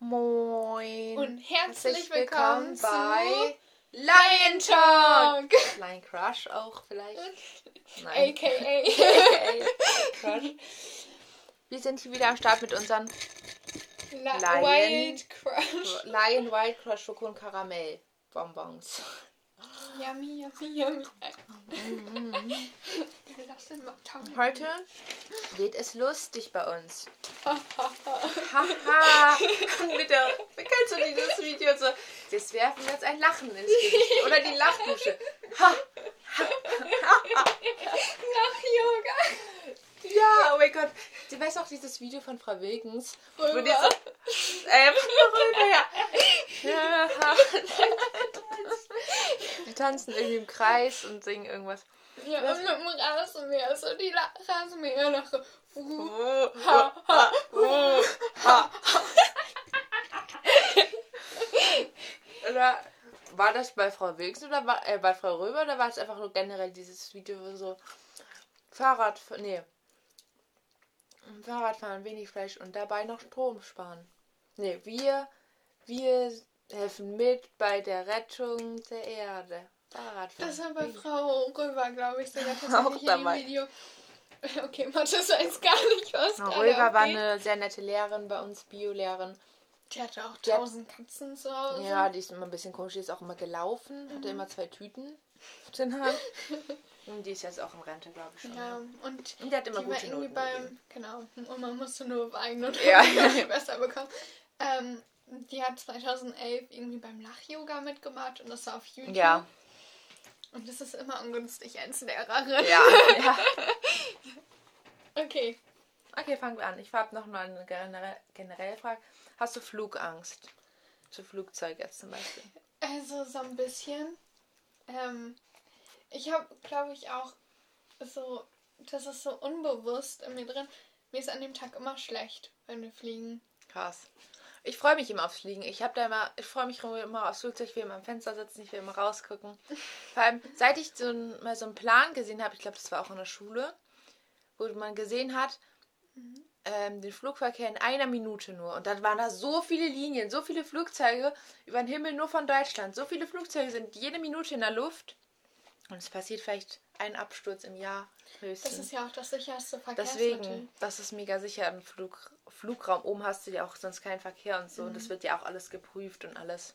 Moin. Und herzlich willkommen zu Lion Talk. Lion Crush auch vielleicht. Nein. AKA. Crush. Wir sind hier wieder am Start mit unseren La Lion. Wild Crush. Lion White Crush Schoko und Karamell Bonbons. Yummy, yummy, yummy. Lass den mal. Heute wird es lustig bei uns. Haha. Der, kennst du dieses Video so? Wir werfen jetzt ein Lachen ins Gesicht. Oder die Lachdusche. Ha. Nach Yoga. Ja, oh mein Gott. Du weißt auch dieses Video von Frau Wilkens? Wo Rüber. die so, ähm, ja. ja. Die tanzen irgendwie im Kreis und singen irgendwas. Ja, und mit dem Rasenmäher. So die La Rasenmäher nach so. Oh, Ha, ha, oh, ha. Oder war das bei Frau Wilkens oder war, äh, bei Frau Röber oder war es einfach nur generell dieses Video, so Fahrrad, nee, Fahrradfahren, wenig Fleisch und dabei noch Strom sparen. Nee, wir, wir helfen mit bei der Rettung der Erde. Fahrradfahren. Das war bei Frau Röber, glaube ich, sogar tatsächlich in dabei. dem Video. Okay, Mathe weiß gar nicht, was Frau Röber war eine sehr nette Lehrerin bei uns, Biolehrerin. Die hatte auch tausend Katzen zu Hause. Ja, die ist immer ein bisschen komisch, die ist auch immer gelaufen, hatte immer zwei Tüten auf den Hand. Und die ist jetzt auch in Rente, glaube ich schon. Ja, und Und die hat immer die gute irgendwie Noten. beim, genau, und man musste nur weinen und Ja. besser bekommen. Ähm, die hat 2011 irgendwie beim Lach-Yoga mitgemacht und das war auf YouTube. Ja, Und das ist immer ungünstig als Lehrerin. ja, ja. Okay. Okay, fangen wir an. Ich habe noch mal eine generelle, generelle Frage. Hast du Flugangst? Zu Flugzeug jetzt zum Beispiel. Also so ein bisschen. Ähm, ich habe, glaube ich, auch so, das ist so unbewusst in mir drin. Mir ist an dem Tag immer schlecht, wenn wir fliegen. Krass. Ich freue mich immer aufs Fliegen. Ich habe da immer, ich freue mich immer aufs Flugzeug. Ich will immer am Fenster sitzen, ich will immer rausgucken. Vor allem, seit ich so ein, mal so einen Plan gesehen habe, ich glaube, das war auch in der Schule, wo man gesehen hat, ähm, den Flugverkehr in einer Minute nur. Und dann waren da so viele Linien, so viele Flugzeuge über den Himmel nur von Deutschland. So viele Flugzeuge sind jede Minute in der Luft. Und es passiert vielleicht ein Absturz im Jahr höchstens. Das ist ja auch das sicherste Verkehrsmittel. Hm. Deswegen, das ist mega sicher im Flug, Flugraum. Oben hast du ja auch sonst keinen Verkehr und so. Und das wird ja auch alles geprüft und alles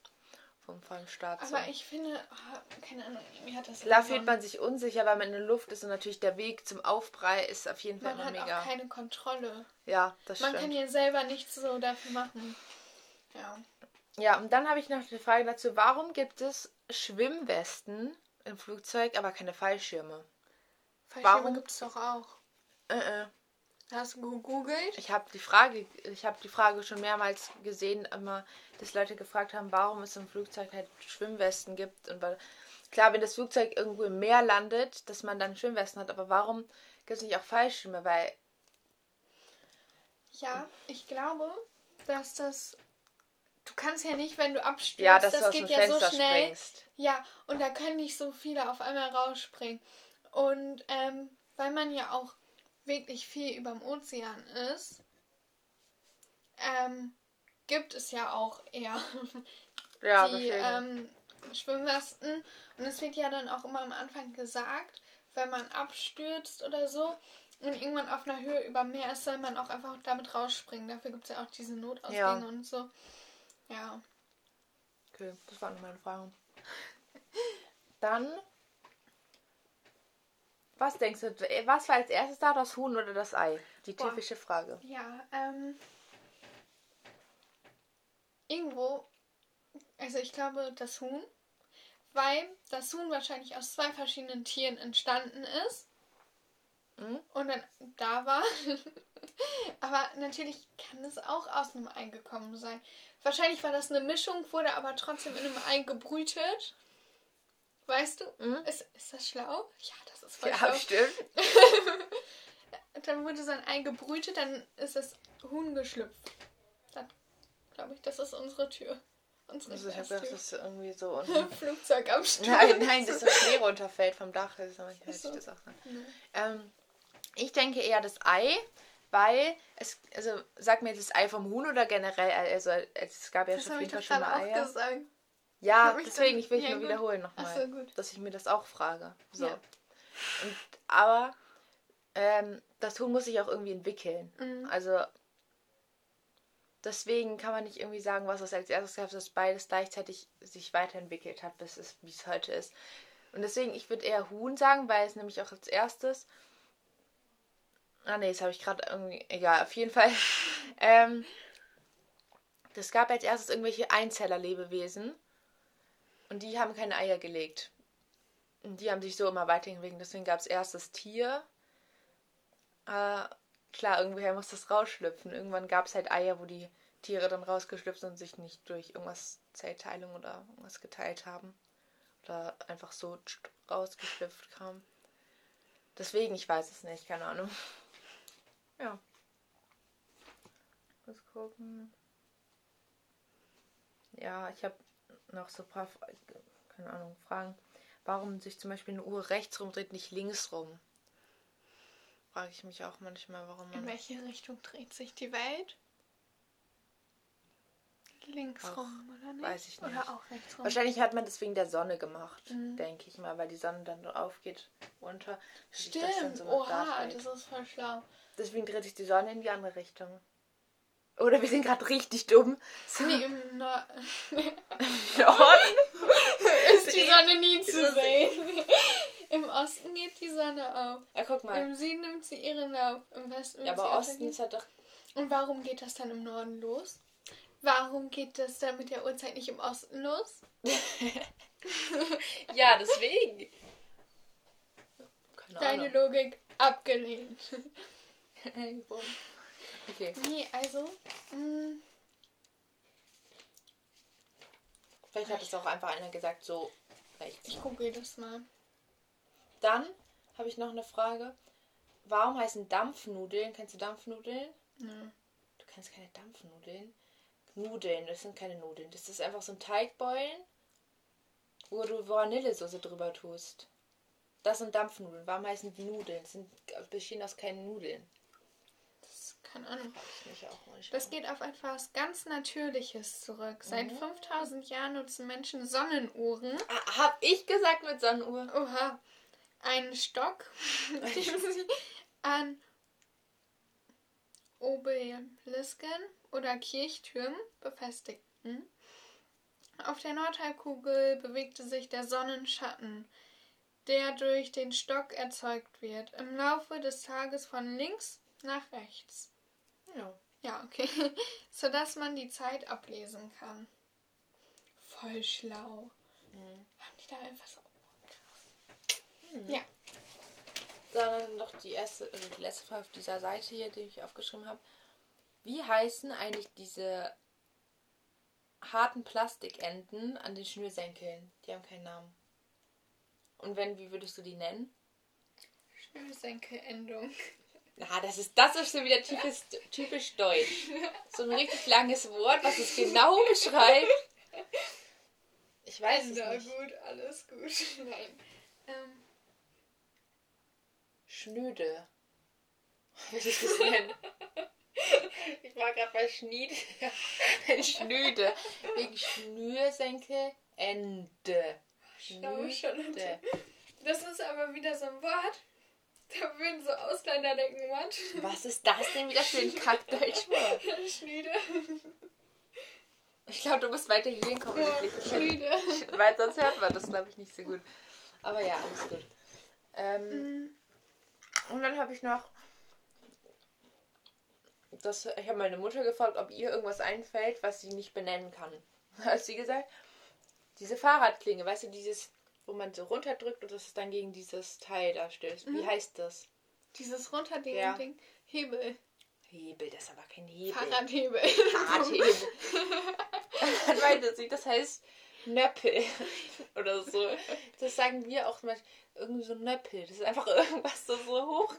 vom, vom Staat. so. Aber ich finde, ah, keine Ahnung, mir hat das Klar immer- fühlt man sich unsicher, weil man in der Luft ist und natürlich der Weg zum Aufprall ist auf jeden Fall man immer hat mega. auch keine Kontrolle. Ja, das Man stimmt. kann ja selber nichts so dafür machen. Ja. Ja, und dann habe ich noch die Frage dazu, warum gibt es Schwimmwesten im Flugzeug, aber keine Fallschirme? Fallschirme Warum? gibt es doch auch. Äh, äh. Hast du gegoogelt? Ich habe die Frage, ich habe die Frage schon mehrmals gesehen, immer, dass Leute gefragt haben, warum es im Flugzeug halt Schwimmwesten gibt und weil klar, wenn das Flugzeug irgendwo im Meer landet, dass man dann Schwimmwesten hat, aber warum gibt es nicht auch Fallschirme? Weil Ja, ich glaube, dass das. Du kannst ja nicht, wenn du abstürzt, ja, das du aus geht dem ja Fenster so schnell. springst. Ja, und da können nicht so viele auf einmal rausspringen. Und ähm, weil man ja auch wirklich viel überm Ozean ist, ähm, gibt es ja auch eher Ja, die ähm, Schwimmwesten. Und es wird ja dann auch immer am Anfang gesagt, wenn man abstürzt oder so und irgendwann auf einer Höhe über Meer ist, soll man auch einfach damit rausspringen. Dafür gibt es ja auch diese Notausgänge Ja. und so. Ja. Okay, das waren meine Fragen. Dann, was denkst du, was war als erstes da, das Huhn oder das Ei? Die Boah. typische Frage. Ja, ähm. Irgendwo, also ich glaube das Huhn, weil das Huhn wahrscheinlich aus zwei verschiedenen Tieren entstanden ist Mhm. und dann da war. aber natürlich kann es auch aus einem Ei gekommen sein. Wahrscheinlich war das eine Mischung, wurde aber trotzdem in einem Ei gebrütet. Weißt du? Mhm. Ist, ist das schlau? Ja, das ist voll Ja, schlau. stimmt. Dann wurde so ein Ei gebrütet, dann ist das Huhn geschlüpft. Dann glaube ich, das ist unsere Tür. Unsere Also ich habe gedacht, Gastür. das ist irgendwie so unten. Flugzeugabsturz. Nein, nein, dass das Schnee runterfällt vom Dach. Das ist aber nicht so. das auch. Ne? Nee. Ähm, ich denke eher das Ei, Weil es, also sag mir das Ei vom Huhn oder generell, also es gab ja Das schon habe auf ich jeden doch Fall schon gerade mal auch Eier. gesagt. Ja, deswegen, ich will ja, nur gut. wiederholen nochmal. So. Dass ich mir das auch frage. So. Ja. Und, aber ähm, das Huhn muss sich auch irgendwie entwickeln. Mhm. Also deswegen kann man nicht irgendwie sagen, was es als erstes gab, dass beides gleichzeitig sich weiterentwickelt hat, bis es wie es heute ist. Und deswegen, ich würde eher Huhn sagen, weil es nämlich auch als erstes. Ah nee, das habe ich gerade irgendwie. Egal, auf jeden Fall. ähm, das gab als erstes irgendwelche Einzeller-Lebewesen. Und die haben keine Eier gelegt. Und die haben sich so immer weiterentwickelt. Deswegen gab es erst das Tier. Äh, klar, irgendwoher muss das rausschlüpfen. Irgendwann gab es halt Eier, wo die Tiere dann rausgeschlüpft sind und sich nicht durch irgendwas Zellteilung oder irgendwas geteilt haben. Oder einfach so rausgeschlüpft kamen. Deswegen, ich weiß es nicht, keine Ahnung. Ja. Mal gucken. Ja, ich habe noch so ein paar, keine Ahnung, Fragen. Warum sich zum Beispiel eine Uhr rechts rumdreht, nicht links rum? Frage ich mich auch manchmal, warum In man. welche Richtung dreht sich die Welt? Links Ach, rum, oder nicht? weiß ich nicht. Oder auch rechts rum. Wahrscheinlich hat man das wegen der Sonne gemacht, Mhm. denke ich mal, weil die Sonne dann aufgeht, runter. sich das Stimmt, so oha, das ist voll schlau. Deswegen dreht sich die Sonne in die andere Richtung. Oder wir sind gerade richtig dumm. So, Nee, im Nord Norden. ist die Sonne nie zu sehen. Im Osten geht die Sonne auf. Ja, guck mal. Im Süden nimmt sie ihren Lauf. Im Westen Ja, aber Osten ist halt doch. Und warum geht das dann im Norden los? Warum geht das dann mit der Uhrzeit nicht im Osten los? Ja, deswegen. Keine Deine Ahnung. Logik abgelehnt. Okay. Nee, also. Mh, Vielleicht hat es auch einfach einer gesagt, so ich google das mal. Dann habe ich noch eine Frage. Warum heißen Dampfnudeln? Kennst du Dampfnudeln? Ja. Du kennst keine Dampfnudeln? Nudeln, das sind keine Nudeln. Das ist einfach so ein Teigbeulen, wo du Vanillesoße drüber tust. Das sind Dampfnudeln. Warum heißen die Nudeln? Das sind, bestehen aus keinen Nudeln. Das, keine Ahnung. Das geht auf etwas ganz Natürliches zurück. Seit Mhm. 5000 Jahren nutzen Menschen Sonnenuhren. Ah, hab ich gesagt mit Sonnenuhr? Oha. Einen Stock, den sie an Obelisken oder Kirchtürmen befestigten. Auf der Nordhalbkugel bewegte sich der Sonnenschatten, der durch den Stock erzeugt wird, im Laufe des Tages von links nach rechts. Ja. Ja, okay. Sodass man die Zeit ablesen kann. Voll schlau. Mhm. Haben die da einfach so. Ja. Sondern noch die erste, also die letzte Frage auf dieser Seite hier, die ich aufgeschrieben habe. Wie heißen eigentlich diese harten Plastikenden an den Schnürsenkeln? Die haben keinen Namen. Und wenn, wie würdest du die nennen? Schnürsenkelendung. Na, das ist das ist schon wieder typisch, typisch deutsch. So ein richtig langes Wort, was es genau beschreibt. Ich weiß es Na nicht. gut, alles gut. Nein. Ähm, Schnöde. Wie ich das nennen? Ich war gerade bei Schnied. Schnöde. Wegen Schnürsenkel, Ende. Schnöde. das ist aber wieder so ein Wort. Da würden so Ausländer denken, what? Was ist das denn wieder für ein Kackdeutschwort? Schnüde. Ich glaube, du musst weiter hier hinkommen. Ja. Schnüde. Weil sonst hört man das, glaube ich, nicht so gut. Aber ja, alles gut. Ähm, Mhm. und dann habe ich noch. Das, ich habe meine Mutter gefragt, ob ihr irgendwas einfällt, was sie nicht benennen kann. Hat sie gesagt, diese Fahrradklinge, weißt du, dieses, wo man so runterdrückt und das ist dann gegen dieses Teil da stößt. Wie Mhm. heißt das? Dieses Runterding, Ja. Ding. Hebel. Hebel, das ist aber kein Hebel. Fahrradhebel. Fahrradhebel. Dann meinte sie, das heißt Nöppel oder so. Das sagen wir auch manchmal. Irgendwie so Nöppel. Das ist einfach irgendwas so, so hoch.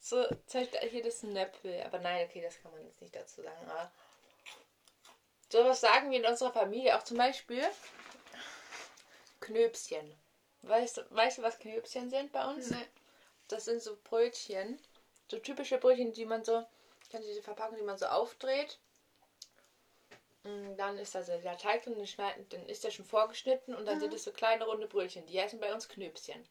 So, zum Beispiel hier das Nöppel. Aber nein, okay, das kann man jetzt nicht dazu sagen. Aber sowas sagen wir in unserer Familie auch zum Beispiel Knöpschen. Weißt du, weißt du, was Knöpschen sind bei uns? Nee. Das sind so Brötchen. So typische Brötchen, die man so Kennst du diese Verpackung, die man so aufdreht? Mm, Dann ist da so der Teig drin, den schneiden- dann ist der schon vorgeschnitten und dann sind es so kleine runde Brötchen. Die heißen bei uns Knöpschen.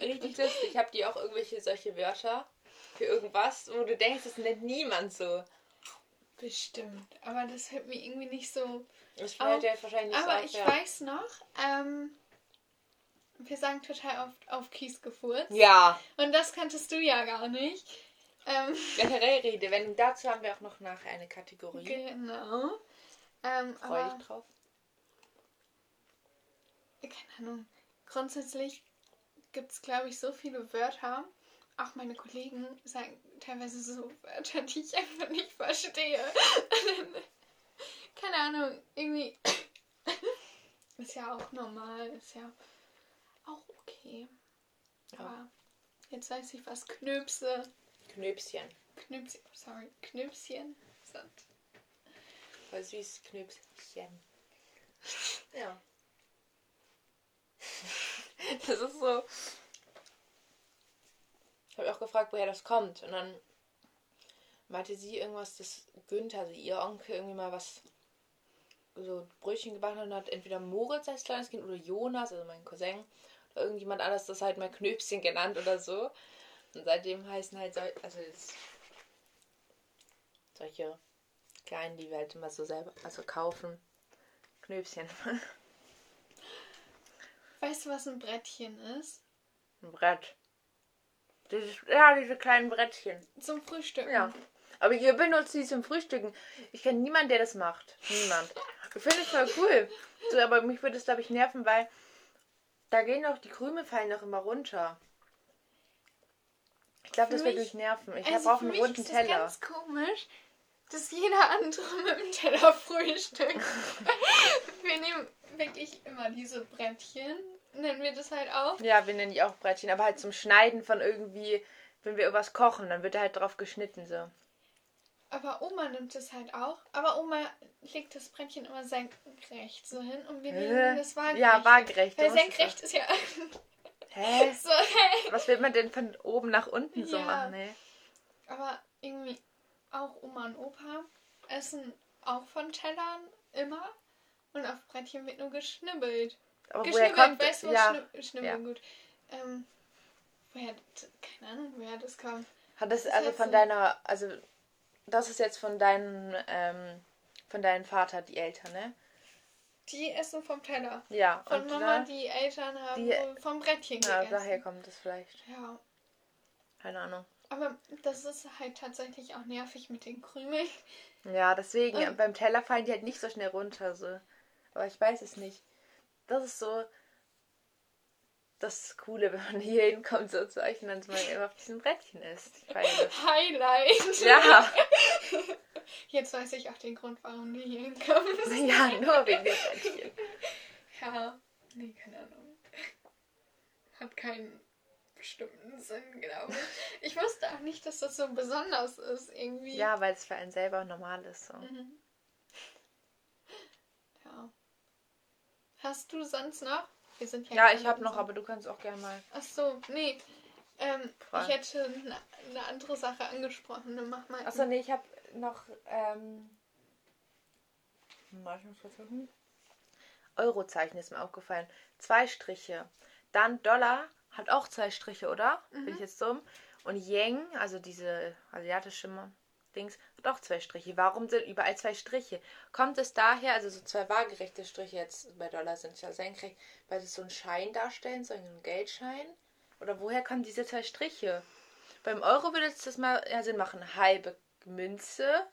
Richtig lustig. Ich habe die auch irgendwelche solche Wörter für irgendwas, wo du denkst, das nennt niemand so. Bestimmt. Aber das hört mir irgendwie nicht so. Das fällt dir wahrscheinlich Aber so auf, ich ja. weiß noch, ähm, wir sagen total oft auf Kies gefurzt. Ja, Und das kanntest du ja gar nicht. Ähm, generell Rede. Wenn dazu haben wir auch noch nachher eine Kategorie. genau. Ähm, Freu aber, dich drauf. keine Ahnung. Grundsätzlich gibt es, glaube ich, so viele Wörter. Auch meine Kollegen sagen teilweise so Wörter, die ich einfach nicht verstehe. keine Ahnung, irgendwie. ist ja auch normal, ist ja auch okay. Ja. Aber jetzt weiß ich, was Knöpse, Knöpschen. Knöpschen, sorry, Knöpschen sind. Voll süß, Knöpschen. Ja. Das ist so. Ich habe auch gefragt, woher das kommt. Und dann meinte sie irgendwas, dass Günther, also ihr Onkel, irgendwie mal was so Brötchen gebacken hat und hat entweder Moritz als kleines Kind oder Jonas, also mein Cousin, irgendjemand anders das halt mal Knöpschen genannt oder so. Und seitdem heißen halt sol also solche kleinen, die wir halt immer so selber also kaufen. Knöpschen. Weißt du, was ein Brettchen ist? Ein Brett. Dieses, ja, diese kleinen Brettchen. Zum Frühstück. Ja. Aber ihr benutzt die zum Frühstücken. Ich kenne niemanden, der das macht. Niemand. Ich finde es voll cool. So, aber mich würde es, glaube ich, nerven, weil da gehen doch die Krümel fallen doch immer runter. Ich glaube, das wird mich- nerven. Ich also brauche einen runden ist das Teller. ganz komisch, dass jeder andere mit dem Teller frühstückt. wir nehmen wirklich immer diese Brettchen, nennen wir das halt auch. Ja, wir nennen die auch Brettchen, aber halt zum Schneiden von irgendwie, wenn wir irgendwas kochen, dann wird da halt drauf geschnitten so. Aber Oma nimmt es halt auch. Aber Oma legt das Brettchen immer senkrecht so hin und wir Hä? nehmen das waagerecht. Ja, waagerecht. Weil senkrecht ist ja Hä? so, hey. Was will man denn von oben nach unten so Ja. machen, ne? Aber irgendwie auch Oma und Opa essen auch von Tellern immer. Und auf Brettchen wird nur geschnibbelt. Aber woher Geschnibbelt, kommt weißt du, ja, Schni- Schnibbeln gut? Ähm, woher, keine Ahnung, woher das kam. Hat das ist also halt von so- deiner, also das ist jetzt von deinem, ähm, von deinem Vater, die Eltern, ne? Die essen vom Teller. Ja. Von und Mama, da, die Eltern haben die- vom Brettchen ja, gegessen. daher kommt es vielleicht. Ja, Keine Ahnung. aber das ist halt tatsächlich auch nervig mit den Krümeln. Ja, deswegen, Ähm. beim Teller fallen die halt nicht so schnell runter, so. Aber ich weiß es nicht. Das ist so das Coole, wenn man hier hinkommt, so zu euch und dann mal immer auf diesem Brettchen es. Highlight. Ja, Jetzt weiß ich auch den Grund, warum du hier hinkommst. ja, nur wegen dem Brettchen. Ja, nee, keine Ahnung. Hat keinen bestimmten Sinn, glaube ich. Ich wusste auch nicht, dass das so besonders ist, irgendwie. Ja, weil es für einen selber normal ist. So. Mhm. Ja. Hast du sonst noch? Wir sind Ja, gerade ich habe noch, aber du kannst auch gerne mal. Ach so, nee. Ähm, ich hätte eine, eine andere Sache angesprochen. Dann mach mal. Achso, nee, ich habe noch. Ähm, mal, ich muss. Eurozeichen ist mir aufgefallen. Zwei Striche. Dann Dollar hat auch zwei Striche, oder? Bin ich jetzt dumm? Und Yen, also diese asiatische Dings, hat auch zwei Striche. Warum sind überall zwei Striche? Kommt es daher, also so zwei waagerechte Striche jetzt bei Dollar sind ja senkrecht, weil sie so einen Schein darstellen, so einen Geldschein? Oder woher kommen diese zwei Striche? Beim Euro würde es das mal ja, Sinn machen. Halbe Münze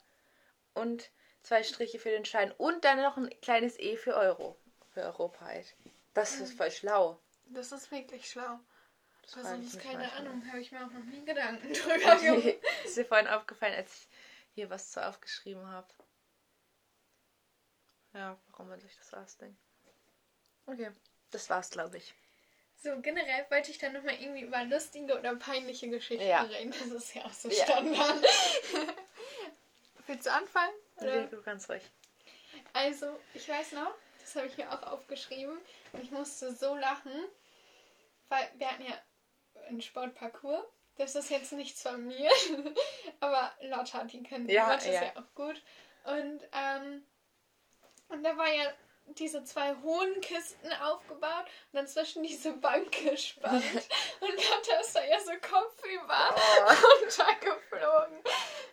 und zwei Striche für den Schein und dann noch ein kleines E für Euro. Für Europa halt. Das ist voll schlau. Das ist wirklich schlau. Das das mich keine manchmal. Ahnung, habe ich mir auch noch nie Gedanken drüber gemacht. ist dir vorhin aufgefallen, als ich hier was zu aufgeschrieben habe. Ja, warum man sich das ausdenkt. Okay, das war's, glaube ich. So, generell wollte ich dann nochmal irgendwie über lustige oder peinliche Geschichten Ja. reden. Das ist ja auch so Ja. Standard. Willst du anfangen? Oder? Du kannst ruhig. Also, ich weiß noch, das habe ich mir auch aufgeschrieben und ich musste so lachen, weil wir hatten ja einen Sportparcours. Das ist jetzt nichts von mir, Aber Lotta, die kennt Ja, Lotta ist ja. ja auch gut. Und, ähm, und da war ja diese zwei hohen Kisten aufgebaut und dann zwischen diese Bank gespannt. und Lotta ist da ja so kopfüber Oh. runtergeflogen.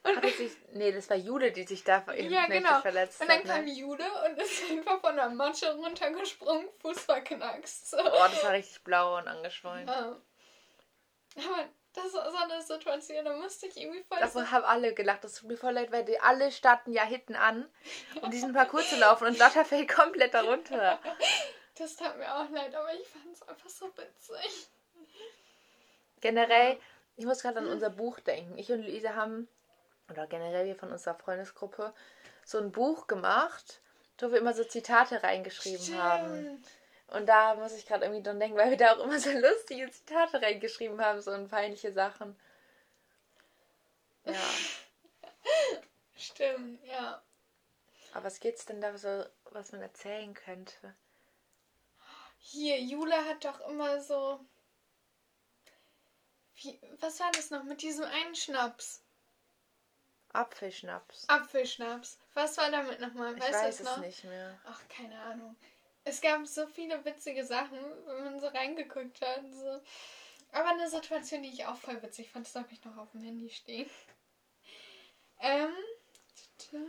Hatte sich, nee, das war Jude, die sich da Ja, genau. verletzt Und dann hat. kam Ne? Jude und ist einfach von der Matte runtergesprungen, Fuß verknackst. So. Oh, das war richtig blau und angeschwollen. Ja. Aber das war so eine Situation, da musste ich irgendwie voll so Davon haben alle gelacht. Das tut mir voll leid, weil die alle starten ja hinten an, um diesen Parcours zu laufen und Lotta fällt komplett darunter. Das tat mir auch leid, aber ich fand es einfach so witzig. Generell, ich muss gerade an unser Buch denken. Ich und Luise haben, oder generell wir von unserer Freundesgruppe, so ein Buch gemacht, wo wir immer so Zitate reingeschrieben haben. Und da muss ich gerade irgendwie dran denken, weil wir da auch immer so lustige Zitate reingeschrieben haben, so und peinliche Sachen. Ja. Stimmt, ja. Aber was geht's denn da so, was man erzählen könnte? Hier, Jule hat doch immer so. Wie, was war das noch mit diesem einen Schnaps? Apfelschnaps. Apfelschnaps. Was war damit nochmal? Ich Weißt du weiß das es noch? nicht mehr. Ach, keine Ahnung. Es gab so viele witzige Sachen, wenn man so reingeguckt hat. So. Aber eine Situation, die ich auch voll witzig fand, das habe ich noch auf dem Handy stehen. Ähm.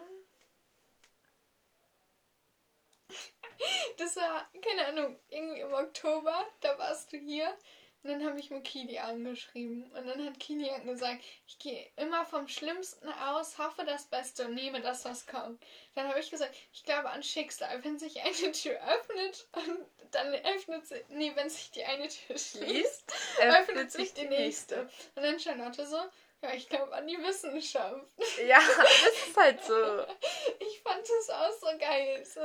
Das war, keine Ahnung, irgendwie im Oktober, da warst du hier. Und dann habe ich mit Kili angeschrieben. Und dann hat Kilian gesagt, ich gehe immer vom Schlimmsten aus, hoffe das Beste und nehme das, was kommt. Dann habe ich gesagt, ich glaube an Schicksal. Wenn sich eine Tür öffnet, und dann öffnet sie, nee, wenn sich die eine Tür schließt, öffnet sich die nächste. Und dann Charlotte so, ja, ich glaube an die Wissenschaft. Ja, das ist halt so. Ich fand das auch so geil. So,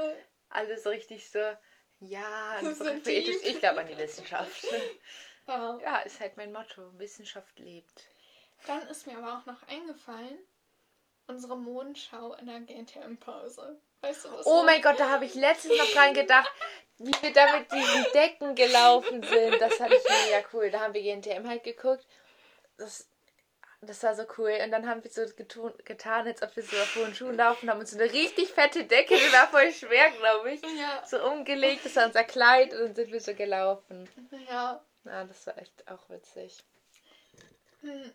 Alles so richtig so. Ja, So so deep. poetisch. Ich glaube an die Wissenschaft. Wow. Ja, ist halt mein Motto. Wissenschaft lebt. Dann ist mir aber auch noch eingefallen, unsere Mondschau in der GTM-Pause. Weißt du das? Oh mein Gott, da habe ich letztens noch dran gedacht, wie wir da mit diesen Decken gelaufen sind. Das fand ich mega cool. Da haben wir GNTM halt geguckt. Das, das war so cool. Und dann haben wir so getun, getan, als ob wir so auf hohen Schuhen laufen, haben uns so eine richtig fette Decke, die war voll schwer, glaube ich, Ja, so umgelegt. Das war unser Kleid und dann sind wir so gelaufen. ja. Ja, das war echt auch witzig. Hm.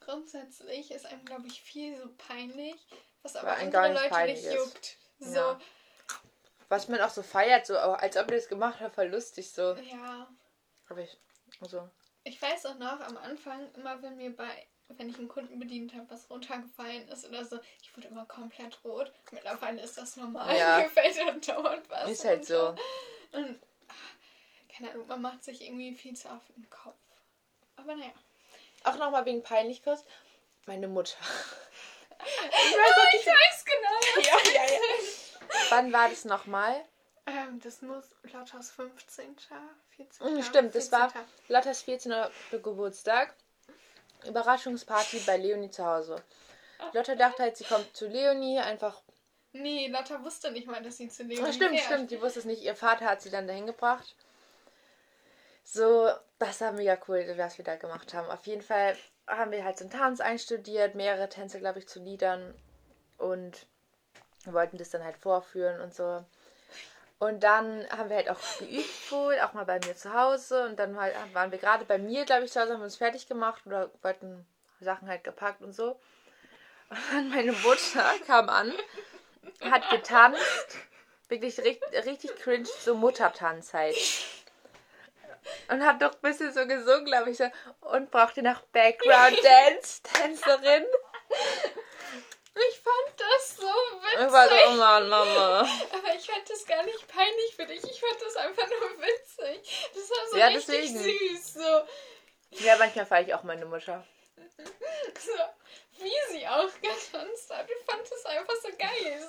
Grundsätzlich ist einem, glaube ich, viel so peinlich, was aber einem andere gar nicht Leute peinlich nicht ist. juckt. So, Ja. Was man auch so feiert, so als ob wir das gemacht haben, voll lustig so. ja. Aber ich, also, Ich weiß auch noch, am Anfang, immer wenn mir bei, wenn ich einen Kunden bedient habe, was runtergefallen ist oder so, ich wurde immer komplett rot. Mittlerweile ist das normal. Ja. Mir fällt dann dauernd was ist halt so. runter. Und, ach, keine Ahnung, man macht sich irgendwie viel zu oft im Kopf. Aber naja. Auch nochmal wegen peinlich kurz. Meine Mutter. Ich weiß, ich weiß genau. Ja, ja, ja. Wann war das nochmal? Ähm, das muss Lottas 15. 14. Mhm, Stimmt, das war 14.. Lottas 14. Geburtstag. Überraschungsparty bei Leonie zu Hause. Lotta dachte halt, sie kommt zu Leonie, einfach. Nee, Lotta wusste nicht mal, dass sie zu Leonie Ah, stimmt, fährt. stimmt, die wusste es nicht. Ihr Vater hat sie dann dahin gebracht. So, das war mega cool, was wir da gemacht haben. Auf jeden Fall haben wir halt so einen Tanz einstudiert, mehrere Tänze, glaube ich, zu Liedern. Und wollten das dann halt vorführen und so. Und dann haben wir halt auch geübt wohl, auch mal bei mir zu Hause. Und dann halt, waren wir gerade bei mir, glaube ich, zu Hause, haben wir uns fertig gemacht oder wollten Sachen halt gepackt und so. Und dann meine Mutter kam an, hat getanzt. Wirklich richtig, richtig cringe, so Muttertanz halt. Und hat doch ein bisschen so gesungen, glaube ich, so. Und brauchte nach Background Dance, Tänzerin. Ich fand das so witzig. Ich war so, oh Mann, Mama. Aber ich fand das gar nicht peinlich für dich. Ich fand das einfach nur witzig. Das war so Ja, richtig deswegen. süß. So, Ja, manchmal fahre ich auch meine Mutter. so, wie sie auch getanzt hat. Ich fand das einfach so geil.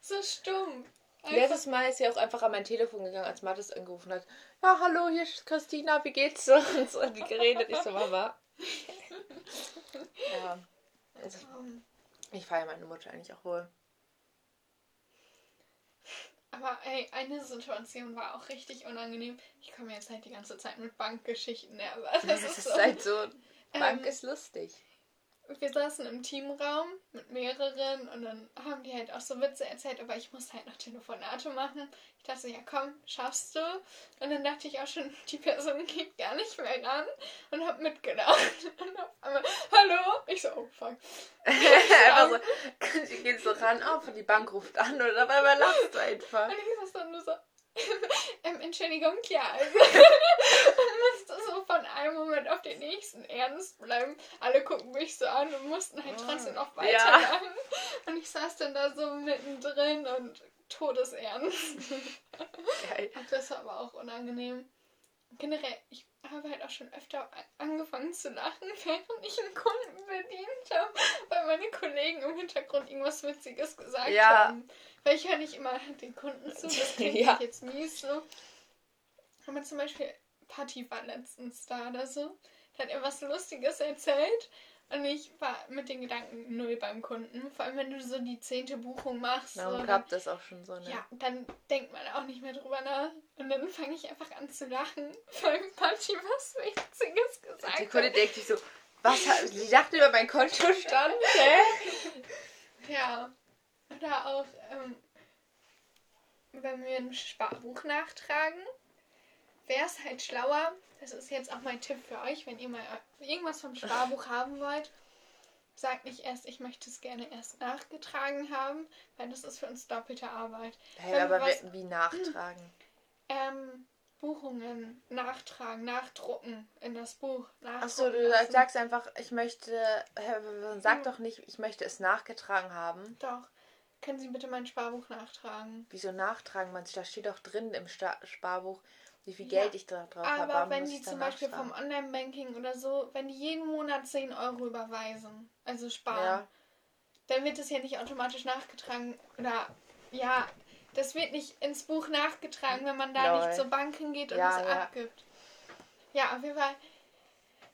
So, so stumm. Letztes Mal ist sie auch einfach an mein Telefon gegangen, als Mathis angerufen hat. Ja, hallo, hier ist Christina, wie geht's? Und so hat die geredet. Ich so, Mama. Ja. Also, ich feiere meine Mutter eigentlich auch wohl. Aber ey, eine Situation war auch richtig unangenehm. Ich komme jetzt halt die ganze Zeit mit Bankgeschichten, aber das, Das ist ist so. halt so. Bank Ähm, ist lustig. Wir saßen im Teamraum mit mehreren und dann haben die halt auch so Witze erzählt, aber ich musste halt noch Telefonate machen. Ich dachte so, ja komm, schaffst du. Und dann dachte ich auch schon, die Person geht gar nicht mehr ran und hab mitgedacht. Und auf einmal, hallo? Ich so, oh fuck. einfach so, sie geht so ran, oh, die Bank ruft an oder dabei lachst du einfach. Und ich saß dann nur so, ähm, Entschuldigung, ja, also musste so von einem Moment auf den nächsten ernst bleiben. Alle gucken mich so an und mussten halt trotzdem noch weitermachen. Ja. Und ich saß dann da so mittendrin und todesernst. Geil. Das war aber auch unangenehm. Generell, ich habe halt auch schon öfter angefangen zu lachen, während ich einen Kunden bedient habe, weil meine Kollegen im Hintergrund irgendwas Witziges gesagt ja. haben. Weil ich höre nicht immer den Kunden zu, das klingt ja. jetzt mies so. Aber zum Beispiel, Patti war letztens da oder so, hat irgendwas Lustiges erzählt und ich war mit den Gedanken null beim Kunden. Vor allem, wenn du so die zehnte Buchung machst. Dann so, klappt das auch schon so, ne? Ja, dann denkt man auch nicht mehr drüber nach. Und dann fange ich einfach an zu lachen, weil Patschi was Witziges gesagt hat. Die Kunde denkt sich so, was hat, sie dachte über meinen Kontostand, hä? ja. Oder auch, ähm, wenn wir ein Sparbuch nachtragen, wäre es halt schlauer, das ist jetzt auch mein Tipp für euch, wenn ihr mal irgendwas vom Sparbuch haben wollt, sagt nicht erst, ich möchte es gerne erst nachgetragen haben, weil das ist für uns doppelte Arbeit. Hey, aber was, wie nachtragen? Ähm, Buchungen nachtragen, nachdrucken in das Buch. Achso, du lassen. sagst einfach, ich möchte, sag doch nicht, ich möchte es nachgetragen haben. Doch. Können Sie bitte mein Sparbuch nachtragen? Wieso nachtragen? Man, da steht doch drin im Sparbuch, wie viel Geld ja, ich da drauf habe. Aber wenn die zum Beispiel vom Online-Banking oder so, wenn die jeden Monat 10 Euro überweisen, also sparen, ja. dann wird es ja nicht automatisch nachgetragen. Oder ja, das wird nicht ins Buch nachgetragen, wenn man da Lol. nicht zur Bank hingeht und ja, es ja. abgibt. Ja, auf jeden Fall.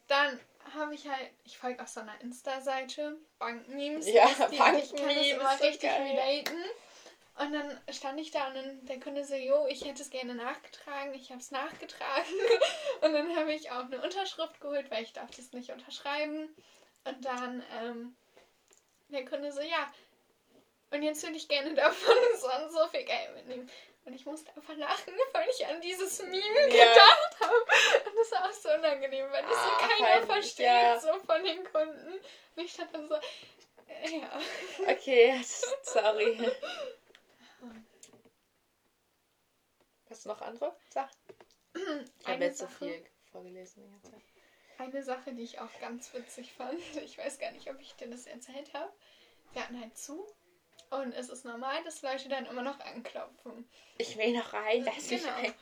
Dann habe ich halt, ich folge auch so einer Insta-Seite, Bankmemes. Ja, Bankmemes. Ich kann das immer richtig relaten. Und dann stand ich da und dann der Kunde so, jo, ich hätte es gerne nachgetragen, ich habe es nachgetragen. Und dann habe ich auch eine Unterschrift geholt, weil ich darf das nicht unterschreiben. Und dann ähm, der Kunde so, ja, und jetzt würde ich gerne davon so und so viel Geld mitnehmen. Und ich musste einfach lachen, weil ich an dieses Meme ja. gedacht habe. Und das war auch so unangenehm, weil das ah, so keiner versteht, ja. so von den Kunden. Und ich dann so, äh, ja. Okay, sorry. Hast du noch andere Sachen? Ich habe jetzt so viel vorgelesen. Eine Sache, die ich auch ganz witzig fand, ich weiß gar nicht, ob ich dir das erzählt habe. Wir hatten halt zu und es ist normal, dass Leute dann immer noch anklopfen. Ich will noch rein, lass genau. mich rein.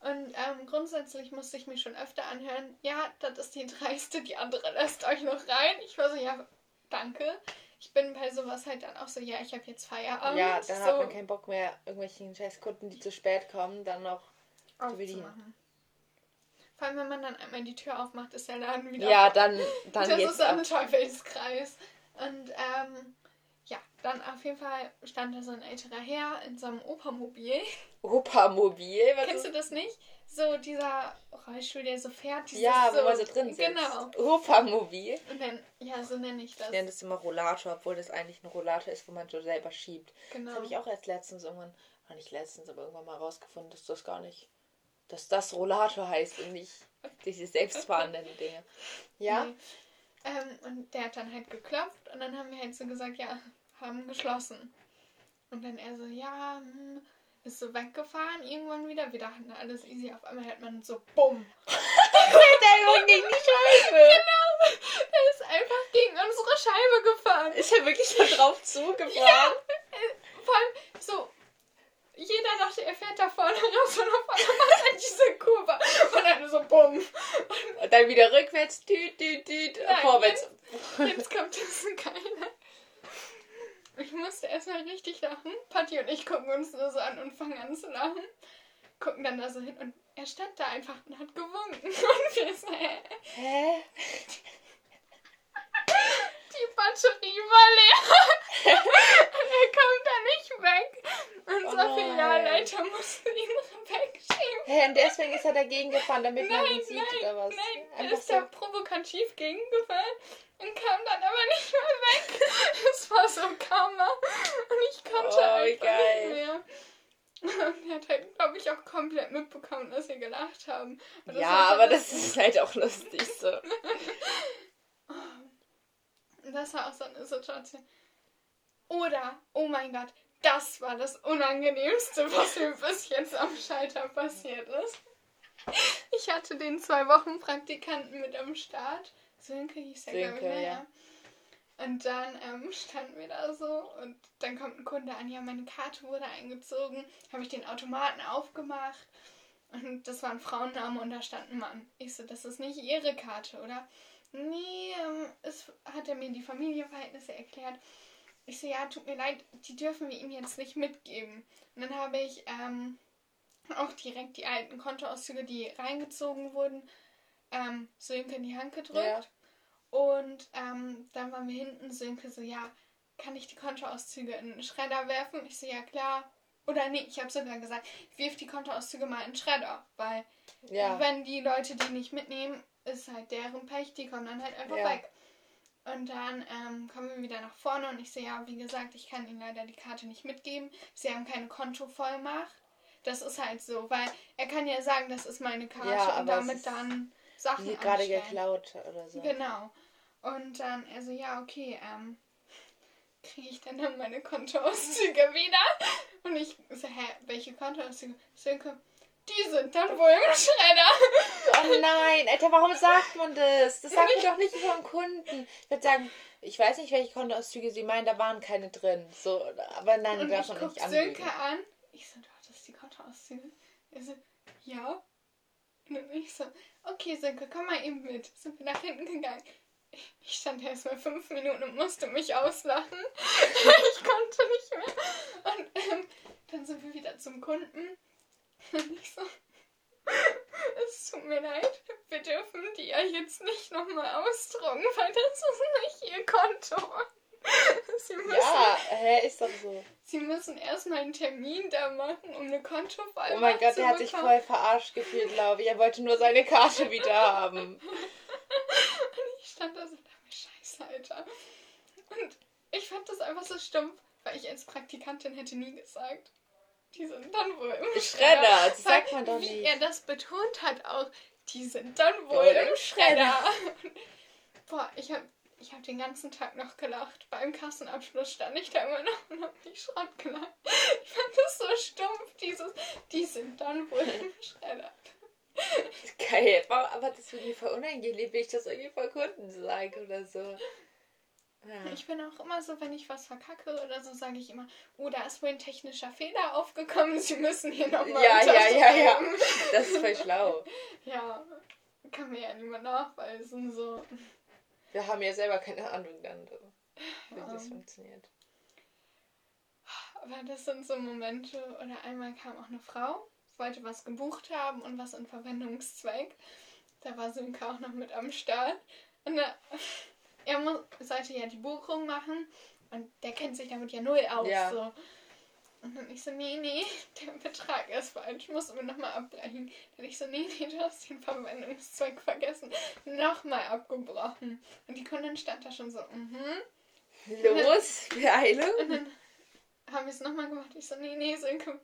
Und ähm, grundsätzlich musste ich mir schon öfter anhören, ja, das ist die dreiste, die andere lässt euch noch rein. Ich war so, ja, danke ich bin bei sowas halt dann auch so, ja, ich habe jetzt Feierabend. Ja, dann so. hat man keinen Bock mehr, irgendwelchen Scheißkunden, die zu spät kommen, dann noch zu bedienen. Vor allem, wenn man dann einmal die Tür aufmacht, ist der Laden wieder. Ja, dann, dann Das ist ein Teufelskreis. Und ähm, ja, dann auf jeden Fall stand da so ein älterer Herr in so einem Opermobil. Opermobil? Was Kennst du das nicht? So dieser Rollstuhl, der so fährt. Ja, wo so, man so drin sitzt. Genau. Hofermobil. Und dann, ja, so nenne ich das. Ich nenne das immer Rollator, obwohl das eigentlich ein Rollator ist, wo man so selber schiebt. Genau. Das habe ich auch erst letztens irgendwann, war nicht letztens, aber irgendwann mal rausgefunden, dass das gar nicht, dass das Rollator heißt und nicht diese selbstfahrenden Dinge. Ja? Nee. Ähm, und der hat dann halt geklopft und dann haben wir halt so gesagt, ja, haben geschlossen. Und dann er so, ja, hm, ist so weggefahren irgendwann wieder. Wir dachten alles easy. Auf einmal hört man so BUM. der Junge gegen die Scheibe. Genau. Der ist einfach gegen unsere Scheibe gefahren. Ist er wirklich so drauf zugefahren? Ja. Vor allem so. Jeder dachte, er fährt da vorne raus und auf einmal macht er diese Kurve. Und dann so BUM. Und dann wieder rückwärts. Düt, düt, düt. Vorwärts. Jetzt, jetzt kommt das keiner. Ich musste erstmal richtig lachen. Patti und ich gucken uns nur so an und fangen an zu lachen. Gucken dann da so hin und er stand da einfach und hat gewunken. Und wir so, hä? Hä? Die Batterie war leer. und er kommt da nicht weg. Unser oh Filialleiter musste ihn wegschieben. Hä, und deswegen ist er dagegen gefahren, damit nein, man ihn sieht, nein, oder was? Nein, er ist so da provokativ gegengefahren und kam dann aber nicht war so Karma. Und ich konnte Oh, einfach geil. nicht mehr. Und er hat halt, glaube ich, auch komplett mitbekommen, dass wir gelacht haben. Ja, aber das lustig. ist halt auch lustig so. Das war auch so eine Situation. Oder, oh mein Gott, das war das Unangenehmste, was mir bis jetzt am Scheiter passiert ist. Ich hatte den zwei Wochen Praktikanten mit am Start. Sönke hieß der, glaube ich, Sönke, ne? ja. ja. Und dann ähm, standen wir da so und dann kommt ein Kunde an, ja, meine Karte wurde eingezogen, habe ich den Automaten aufgemacht und das war ein Frauenname und da stand ein Mann. Ich so, das ist nicht ihre Karte, oder? Nee, ähm, es hat er mir die Familienverhältnisse erklärt. Ich so, ja, tut mir leid, die dürfen wir ihm jetzt nicht mitgeben. Und dann habe ich ähm, auch direkt die alten Kontoauszüge, die reingezogen wurden, ähm, Sönke in die Hand gedrückt. Ja. Und ähm, dann waren wir hinten, Sönke so, ja, kann ich die Kontoauszüge in den Schredder werfen? Ich so, ja klar. Oder nee, ich habe sogar gesagt, ich wirf die Kontoauszüge mal in den Schredder. Weil Ja. wenn die Leute die nicht mitnehmen, ist halt deren Pech, die kommen dann halt einfach Ja. weg. Und dann ähm, kommen wir wieder nach vorne und ich sehe, ja, wie gesagt, ich kann Ihnen leider die Karte nicht mitgeben. Sie haben keine Kontovollmacht. Das ist halt so, weil er kann ja sagen, das ist meine Karte Ja, und damit dann Sachen Die gerade geklaut oder so. Genau. Und dann, also ja, okay, ähm, kriege ich dann, dann meine Kontoauszüge wieder? Und ich so, hä, welche Kontoauszüge? Sönke, die sind dann wohl im Schredder. Oh nein, Alter, warum sagt man das? Das sagt man doch nicht über einen Kunden. Ich würde sagen, ich weiß nicht, welche Kontoauszüge Sie meinen, da waren keine drin. So, aber nein, Und darf ich man guck nicht angeben. Sönke an. Ich so, du hattest die Kontoauszüge? Er so, ja. Und ich so, okay, Sönke, komm mal eben mit. Sind wir nach hinten gegangen. Ich stand erst mal fünf Minuten und musste mich auslachen. ich konnte nicht mehr. Und ähm, dann sind wir wieder zum Kunden. Und ich so, es tut mir leid, wir dürfen die ja jetzt nicht nochmal ausdrucken, weil das ist nicht ihr Konto. Sie müssen, Ja, hä, ist doch so. Sie müssen erstmal einen Termin da machen, um eine Kontovollmacht Oh mein Gott, der hat sich voll verarscht gefühlt, glaube ich. Er wollte nur seine Karte wieder haben. Ich stand da so, scheiße, Alter. Und ich fand das einfach so stumpf, weil ich als Praktikantin hätte nie gesagt, die sind dann wohl im Schredder, das Weil, sagt man doch Wie nicht. er das betont hat auch, die sind dann wohl Wohl im im Schredder. Boah, ich hab, ich hab den ganzen Tag noch gelacht. Beim Kassenabschluss stand ich da immer noch und hab mich Schrott gelacht. Ich fand das so stumpf, dieses, die sind dann wohl im Schredder. Geil. Aber das wird mir voll unangenehm, wenn ich das irgendwie vor Kunden sage oder so. Ja. Ich bin auch immer so, wenn ich was verkacke oder so, sage ich immer, oh, da ist wohl ein technischer Fehler aufgekommen, Sie müssen hier nochmal Ja, ja, ja, ja. Das ist voll schlau. Ja, kann mir ja niemand nachweisen, so. Wir haben ja selber keine Ahnung dann, wie Ja. das funktioniert. Aber das sind so Momente, oder einmal kam auch eine Frau, wollte was gebucht haben und was in Verwendungszweck. Da war Sönke auch noch mit am Start. Und da, er muss, sollte ja die Buchung machen und der kennt sich damit ja null aus. Ja. So. Und dann ich so, nee, nee, der Betrag ist falsch, musst du mir nochmal abbrechen. Dann ich so, nee, nee, du hast den Verwendungszweck vergessen. Nochmal abgebrochen. Und die Kundin stand da schon so, mhm. Los, Beeilung. Und dann haben wir es nochmal gemacht. Ich so, nee, nee, Sönke,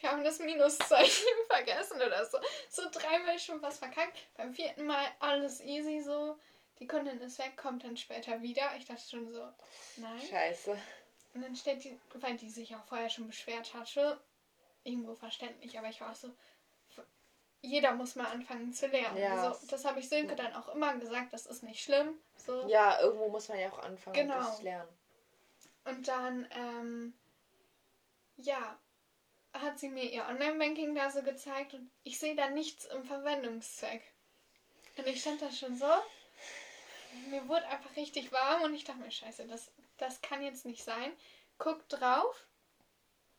wir haben das Minuszeichen vergessen oder so. So dreimal schon was verkackt. Beim vierten Mal alles easy so. Die Kundin ist weg, kommt dann später wieder. Ich dachte schon so, nein. Scheiße. Und dann stellt die, weil die sich auch vorher schon beschwert hatte, irgendwo verständlich, aber ich war auch so, jeder muss mal anfangen zu lernen. Ja. So, das habe ich Sönke dann auch immer gesagt, das ist nicht schlimm. So. Ja, irgendwo muss man ja auch anfangen Genau. lernen. Und dann, ähm, ja, hat sie mir ihr Online-Banking da so gezeigt und ich sehe da nichts im Verwendungszweck. Und ich stand da schon so, mir wurde einfach richtig warm und ich dachte mir, scheiße, das, das kann jetzt nicht sein. Guck drauf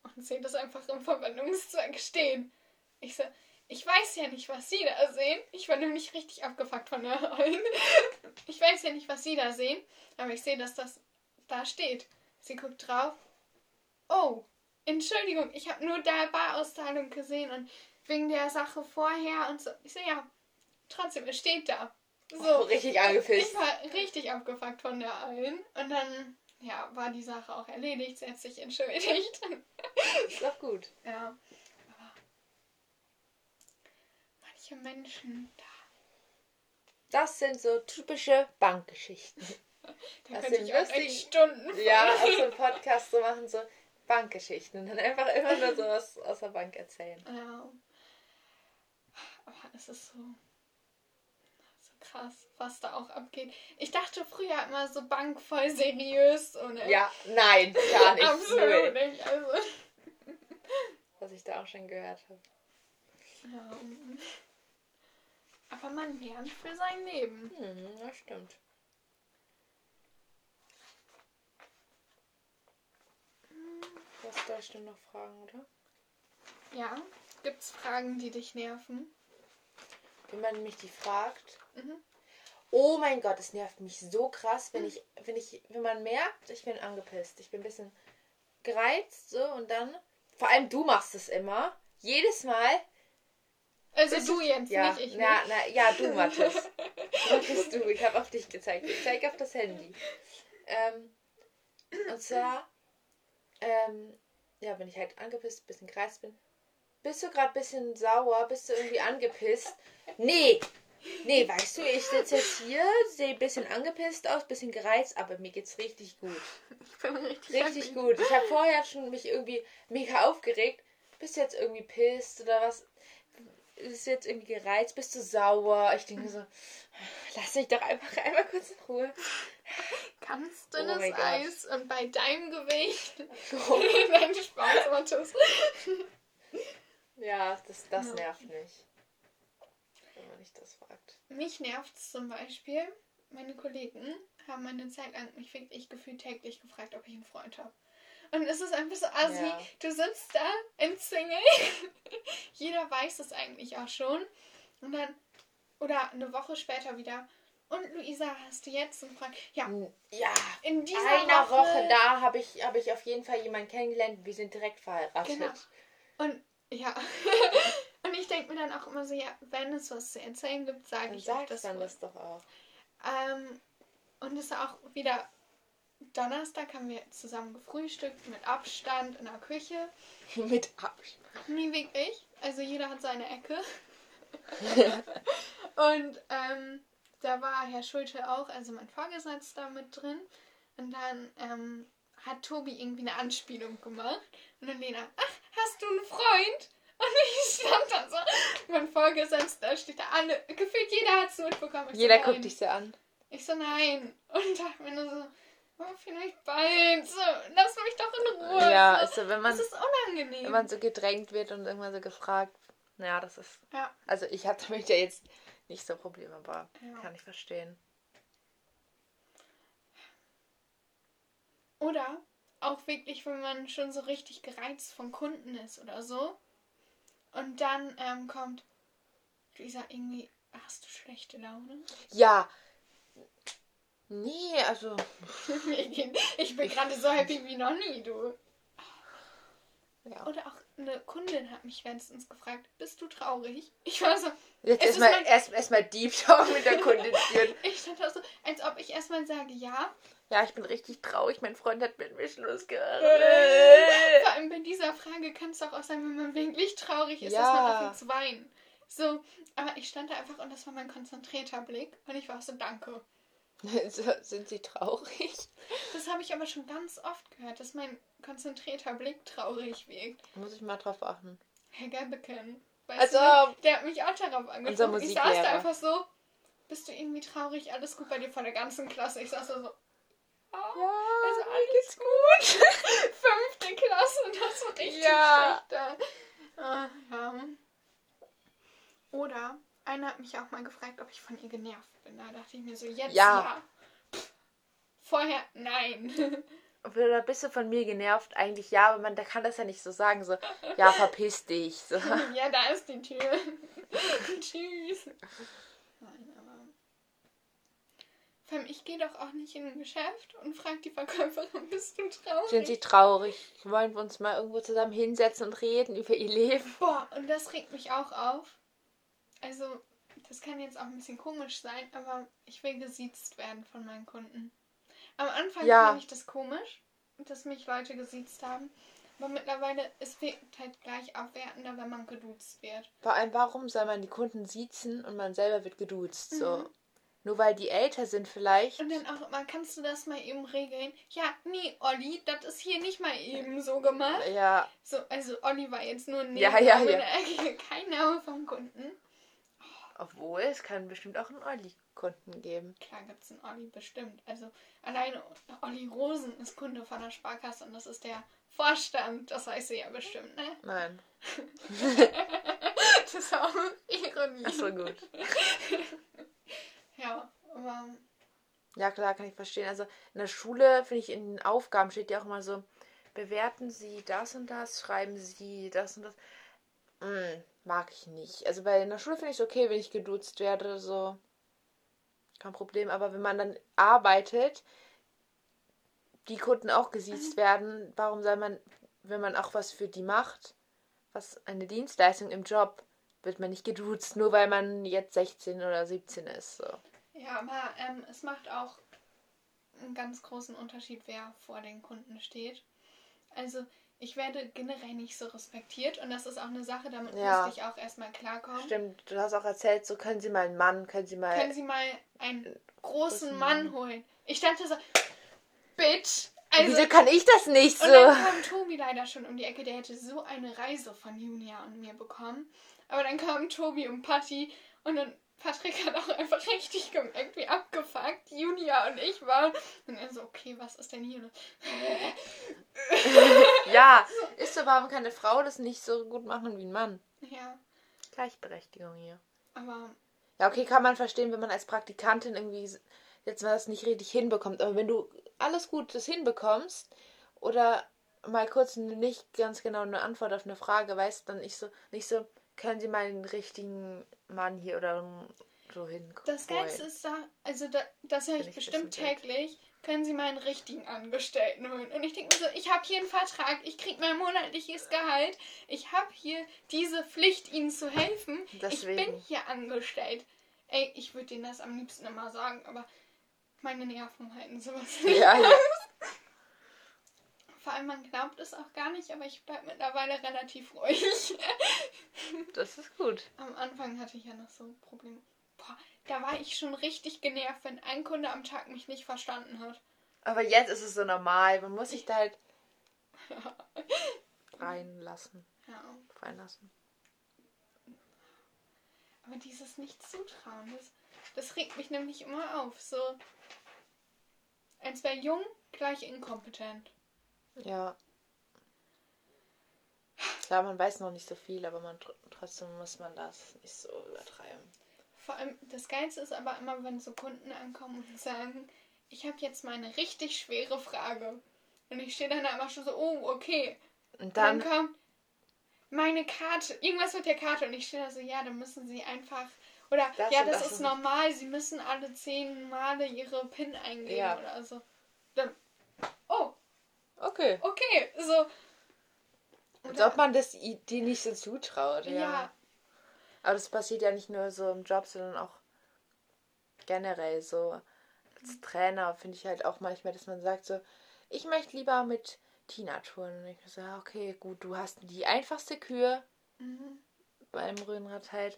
und sehe das einfach im Verwendungszweck stehen. Ich so, ich weiß ja nicht, was sie da sehen. Ich war nämlich richtig abgefuckt von der Rollen. Ich weiß ja nicht, was sie da sehen, aber ich sehe, dass das da steht. Sie guckt drauf. Oh, Entschuldigung, ich habe nur da Barauszahlung gesehen und wegen der Sache vorher und so. Ich so, ja, trotzdem, es steht da. So. Oh, richtig angepisst. Ich war richtig abgefuckt von der allen. Und dann ja, war die Sache auch erledigt. Sie hat sich entschuldigt. Ist doch gut. ja. Aber manche Menschen, da, Das sind so typische Bankgeschichten. da Das könnte sind ich auch echt Stunden Ja, auf so einem Podcast so machen, so Bankgeschichten. Und dann einfach immer nur so was aus der Bank erzählen. Ja. Aber es ist so krass, was da auch abgeht. Ich dachte früher immer so Bank voll seriös und Ja, nein, gar nicht. absolut nicht. Also, Was ich da auch schon gehört habe. ja. Aber man lernt für sein Leben. Hm, das stimmt. Was soll ich denn noch fragen, oder? Ja. Gibt's Fragen, die dich nerven? Wenn man mich die fragt. Mhm. Oh mein Gott, es nervt mich so krass, wenn ich, wenn ich, wenn man merkt, ich bin angepisst. Ich bin ein bisschen gereizt, so und dann. Vor allem du machst es immer. Jedes Mal. Also Bist du jetzt, ja, nicht ich. na, na, ja, du, Mathis. Mathis, du. Ich habe auf dich gezeigt. Ich zeige auf das Handy. Ähm, und zwar, ähm, ja, wenn ich halt angepisst, bisschen gereizt bin. Bist du gerade ein bisschen sauer? Bist du irgendwie angepisst? Nee! Nee, weißt du, ich sitze jetzt hier, sehe ein bisschen angepisst aus, bisschen gereizt, aber mir geht's richtig gut. Ich bin richtig, Richtig gut. Ich habe vorher schon mich irgendwie mega aufgeregt. Bist du jetzt irgendwie pisst oder was? Bist du jetzt irgendwie gereizt? Bist du sauer? Ich denke so, lass mich doch einfach einmal kurz in Ruhe. Ganz Oh dünnes Gott. Eis und bei deinem Gewicht. So. Nein, Spaß, Mathis. Ja, das, das nervt mich. Nicht das fragt. Mich nervt es zum Beispiel, meine Kollegen haben eine Zeit lang mich wirklich gefühlt täglich gefragt, ob ich einen Freund habe. Und es ist einfach so assi. Ja. Du sitzt da in Single. Jeder weiß es eigentlich auch schon. Und dann, oder eine Woche später wieder. Und Luisa, hast du jetzt einen Freund? Ja, Ja, in dieser einer Woche. Woche, da habe ich, hab ich auf jeden Fall jemanden kennengelernt. Wir sind direkt verheiratet. Genau. Und ja. Und ich denke mir dann auch immer so, ja, wenn es was zu erzählen gibt, sage ich sagst das. dann wohl. das doch auch. Ähm, und es ist auch wieder Donnerstag haben wir zusammen gefrühstückt mit Abstand in der Küche. Mit Abstand. Nie wirklich. Also jeder hat seine Ecke. und ähm, da war Herr Schulte auch, also mein Vorgesetzter mit drin. Und dann ähm, hat Tobi irgendwie eine Anspielung gemacht. Und dann Lena, ach, hast du einen Freund? Und ich stand da so, mein Vorgesetzter steht da, alle, gefühlt jeder hat es mitbekommen. Ich so, Jeder nein. guckt dich so an. Ich so, nein. Und dachte mir nur so, oh, vielleicht bald. So, lass mich doch in Ruhe. Ja, so. also wenn man, das ist unangenehm. wenn man so gedrängt wird und irgendwann so gefragt, ja, das ist. ja. Also ich hatte damit ja jetzt nicht so Probleme, aber Ja. kann ich verstehen. Oder auch wirklich, wenn man schon so richtig gereizt von Kunden ist oder so. Und dann ähm, kommt, Luisa, irgendwie, hast du schlechte Laune? Ja. Nee, also. ich bin gerade so happy wie noch nie, du. Ja. Oder auch eine Kundin hat mich letztens gefragt, bist du traurig? Ich war so, Jetzt erstmal mein- erst, erstmal Deep Talk mit der Kundin führen. ich stand da so, als ob ich erstmal sage, ja. Ja, ich bin richtig traurig. Mein Freund hat mit mir Schluss gemacht. Vor allem bei dieser Frage kann es doch auch sein, wenn man wirklich traurig ist, dass Ja. man anfängt zu weinen. So, aber ich stand da einfach und das war mein konzentrierter Blick und ich war so, danke. Sind sie traurig? Das habe ich aber schon ganz oft gehört, dass mein konzentrierter Blick traurig wirkt. Muss ich mal drauf achten. Herr Gebbeken, weißt Also, du, der hat mich auch darauf angesprochen. Ich saß da einfach so, bist du irgendwie traurig, alles gut bei dir von der ganzen Klasse? Ich saß da so, ah, ja, also alles gut. Fünfte Klasse, das war richtig Ja. schlecht. Ah, ja. Oder einer hat mich auch mal gefragt, ob ich von ihr genervt bin. Da dachte ich mir so, jetzt Ja. ja. Pff. Vorher nein. Oder bist du von mir genervt? Eigentlich ja, aber man da kann das ja nicht so sagen. So, ja, verpiss dich. So. ja, da ist die Tür. Tschüss. Nein, ich gehe doch auch nicht in ein Geschäft und frage die Verkäuferin, bist du traurig? Sind sie traurig? Wollen wir uns mal irgendwo zusammen hinsetzen und reden über ihr Leben? Boah, und das regt mich auch auf. Also, das kann jetzt auch ein bisschen komisch sein, aber ich will gesiezt werden von meinen Kunden. Am Anfang Ja. fand ich das komisch, dass mich Leute gesiezt haben. Aber mittlerweile, es wirkt halt gleich abwertender, wenn man geduzt wird. Vor allem, warum soll man die Kunden siezen und man selber wird geduzt? So. Nur weil die älter sind vielleicht. Und dann auch immer, kannst du das mal eben regeln? Ja, nee, Olli, das ist hier nicht mal eben so gemacht. Ja, So, also Olli war jetzt nur ein Ja, Name ja, ja. kein Name vom Kunden. obwohl es kann bestimmt auch einen Olli-Kunden geben. Klar gibt es einen Olli bestimmt. Also alleine Olli Rosen ist Kunde von der Sparkasse und das ist der Vorstand. Das weißt du ja bestimmt, ne? Nein. Das ist auch Ironie. Ach so, gut. Ja, aber Ja, klar, kann ich verstehen. Also in der Schule, finde ich, in den Aufgaben steht ja auch immer so, bewerten Sie das und das, schreiben Sie das und das. Hm, mag ich nicht. Also bei in der Schule finde ich es okay, wenn ich geduzt werde, so. Kein Problem. Aber wenn man dann arbeitet, die Kunden auch gesiezt werden, warum soll man, wenn man auch was für die macht, was eine Dienstleistung im Job, wird man nicht geduzt, nur weil man jetzt 16 oder 17 ist. So. ja, aber ähm, es macht auch einen ganz großen Unterschied, wer vor den Kunden steht. Also ich werde generell nicht so respektiert und das ist auch eine Sache, damit Ja. musste ich auch erstmal klarkommen. Stimmt, du hast auch erzählt, so können Sie mal einen Mann, können Sie mal. Können Sie mal einen großen großen Mann Mann. holen? Ich stand da so, Bitch! Also, Wieso kann ich das nicht und so? dann kam Tobi leider schon um die Ecke, der hätte so eine Reise von Junia und mir bekommen. Aber dann kamen Tobi und Patti und dann Patrick hat auch einfach richtig gemerkt, wie abgefuckt Junia und ich waren. Und er so, okay, was ist denn hier? Ja, ist so, warum kann eine Frau das nicht so gut machen wie ein Mann? Ja, Gleichberechtigung hier. aber Ja, okay, kann man verstehen, wenn man als Praktikantin irgendwie jetzt mal das nicht richtig hinbekommt. Aber wenn du alles gut das hinbekommst oder mal kurz nicht ganz genau eine Antwort auf eine Frage weißt, dann nicht so, nicht so, können Sie mal den richtigen Mann hier oder so hingucken. das Geilste ist da, also da, das höre ich ich bestimmt täglich, können Sie mal einen richtigen Angestellten holen. Und ich denke mir so, ich habe hier einen Vertrag, ich kriege mein monatliches Gehalt, ich habe hier diese Pflicht, Ihnen zu helfen. Ich Deswegen. bin hier angestellt. Ey, ich würde denen das am liebsten immer sagen, aber meine Nerven halten sowas nicht. Ja, ja. Vor allem, man glaubt es auch gar nicht, aber ich bleibe mittlerweile relativ ruhig. Das ist gut. Am Anfang hatte ich ja noch so Probleme. Boah, da war ich schon richtig genervt, wenn ein Kunde am Tag mich nicht verstanden hat. Aber jetzt ist es so normal. Man muss sich da halt reinlassen. Ja, Reinlassen. aber dieses Nicht-Zutrauen, das, das regt mich nämlich immer auf. So, als wäre jung gleich inkompetent. Ja. Klar, man weiß noch nicht so viel, aber man tr- trotzdem muss man das nicht so übertreiben. Vor allem, das Geilste ist aber immer, wenn so Kunden ankommen und sagen, ich habe jetzt mal eine richtig schwere Frage. Und ich stehe dann da immer schon so, oh, okay. Und Und dann dann, kommt meine Karte, irgendwas mit der Karte. Und ich stehe da so, ja, dann müssen sie einfach. Oder Das ja, das, das ist normal, sie müssen alle zehn Male ihre PIN eingeben Ja. oder so. Dann, okay. okay. So. Als ob man das die nicht so zutraut, ja. ja. Aber das passiert ja nicht nur so im Job, sondern auch generell so. Als Trainer finde ich halt auch manchmal, dass man sagt so, ich möchte lieber mit Tina touren. Und ich so, ja, okay, gut, du hast die einfachste Kür Mhm. beim Röhnrad halt.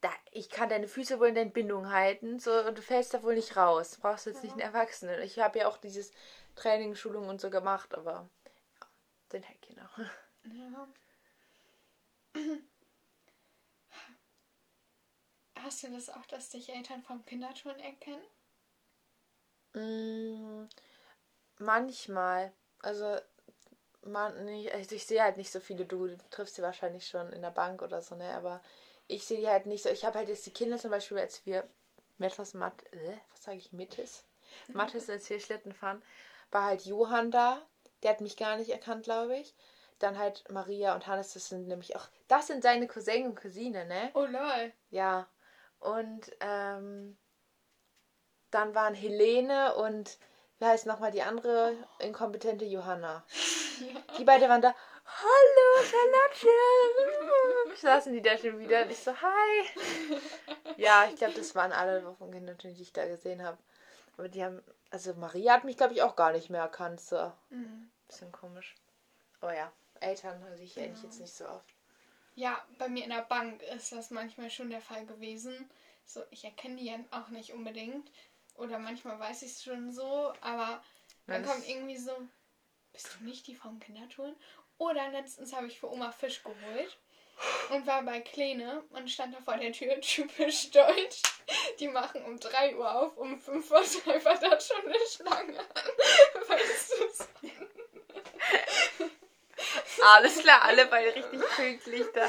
Da, ich kann deine Füße wohl in den Bindung halten, so, und du fällst da wohl nicht raus. Du brauchst jetzt nicht einen Erwachsenen. Ich habe ja auch dieses Training, Schulung und so gemacht, aber ja, sind halt Kinder. Ja. Hast du das auch, dass dich Eltern vom Kinderturnen erkennen? Mm, manchmal. Also, man, nee, also ich sehe halt nicht so viele. Du triffst sie wahrscheinlich schon in der Bank oder so, ne? Aber ich sehe die halt nicht so. Ich habe halt jetzt die Kinder zum Beispiel, als wir Metas Matt, äh, was sage ich, Mittes? Mattes, als wir Schlitten fahren, war halt Johann da. Der hat mich gar nicht erkannt, glaube ich. Dann halt Maria und Hannes, das sind nämlich auch, das sind seine Cousin und Cousine, ne? Oh lol. Ja. Und ähm, dann waren Helene und wie heißt nochmal die andere inkompetente Johanna. Die beiden waren da. Hallo, Charlotte! Saßen die da schon wieder und ich so, hi. Ja, ich glaube, das waren alle Wochenende, die ich da gesehen habe. Aber die haben, also Maria hat mich, glaube ich, auch gar nicht mehr erkannt. So. Mhm. Bisschen komisch. Aber ja, Eltern sehe ich eigentlich Genau. jetzt nicht so oft. Ja, bei mir in der Bank ist das manchmal schon der Fall gewesen. So, ich erkenne die ja auch nicht unbedingt. Oder manchmal weiß ich es schon so, aber dann kommt irgendwie so, bist du nicht die vom Kindertouren? Oder letztens habe ich für Oma Fisch geholt und war bei Kleine und stand da vor der Tür, typisch deutsch. Die machen um 3 Uhr auf, um 5 Uhr einfach da schon eine Schlange an. Weißt du? Alles klar, alle beide richtig pünktlich da.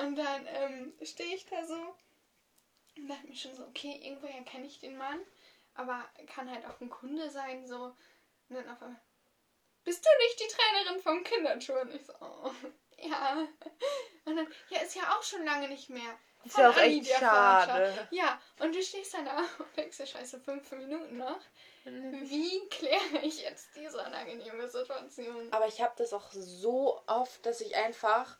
Und dann ähm, stehe ich da so und dachte mir schon so, okay, irgendwoher kenne ich den Mann, aber kann halt auch ein Kunde sein, so. Und dann auf einmal, bist du nicht die Trainerin vom Kinderturnen? Ich so, oh, ja. Und dann, ja, ist ja auch schon lange nicht mehr. Ist ja auch Anni, echt schade. Ja, und du stehst dann da und denkst dir, scheiße, fünf Minuten noch. Mhm. Wie kläre ich jetzt diese unangenehme Situation? Aber ich habe das auch so oft, dass ich einfach,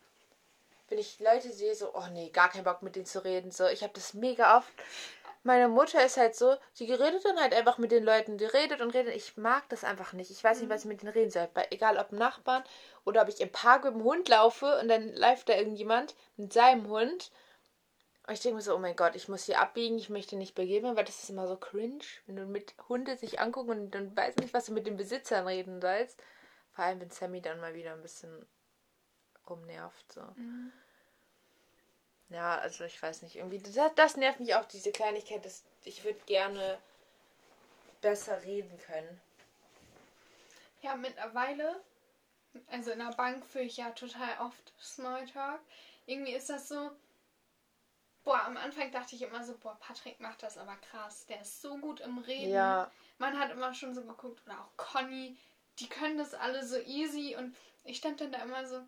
wenn ich Leute sehe, so, oh nee, gar keinen Bock mit denen zu reden. So, ich habe das mega oft. Meine Mutter ist halt so, sie redet dann halt einfach mit den Leuten, die redet und redet. Ich mag das einfach nicht. Ich weiß nicht, was ich mit denen reden soll. Bei, egal ob Nachbarn oder ob ich im Park mit dem Hund laufe und dann läuft da irgendjemand mit seinem Hund. Und ich denke mir so, oh mein Gott, ich muss hier abbiegen, ich möchte nicht begeben, weil das ist immer so cringe, wenn du mit Hunde sich angucken und dann weißt nicht, was du mit den Besitzern reden sollst. Vor allem, wenn Sammy dann mal wieder ein bisschen rumnervt. So. Mhm. Ja, also ich weiß nicht, irgendwie, das, das nervt mich auch, diese Kleinigkeit. Das, ich würde gerne besser reden können. Ja, mittlerweile, also in der Bank führe ich ja total oft Smalltalk. Irgendwie ist das so, boah, am Anfang dachte ich immer so, boah, Patrick macht das aber krass. Der ist so gut im Reden. Ja, Man hat immer schon so geguckt, oder auch Conny, die können das alle so easy und ich stand dann da immer so,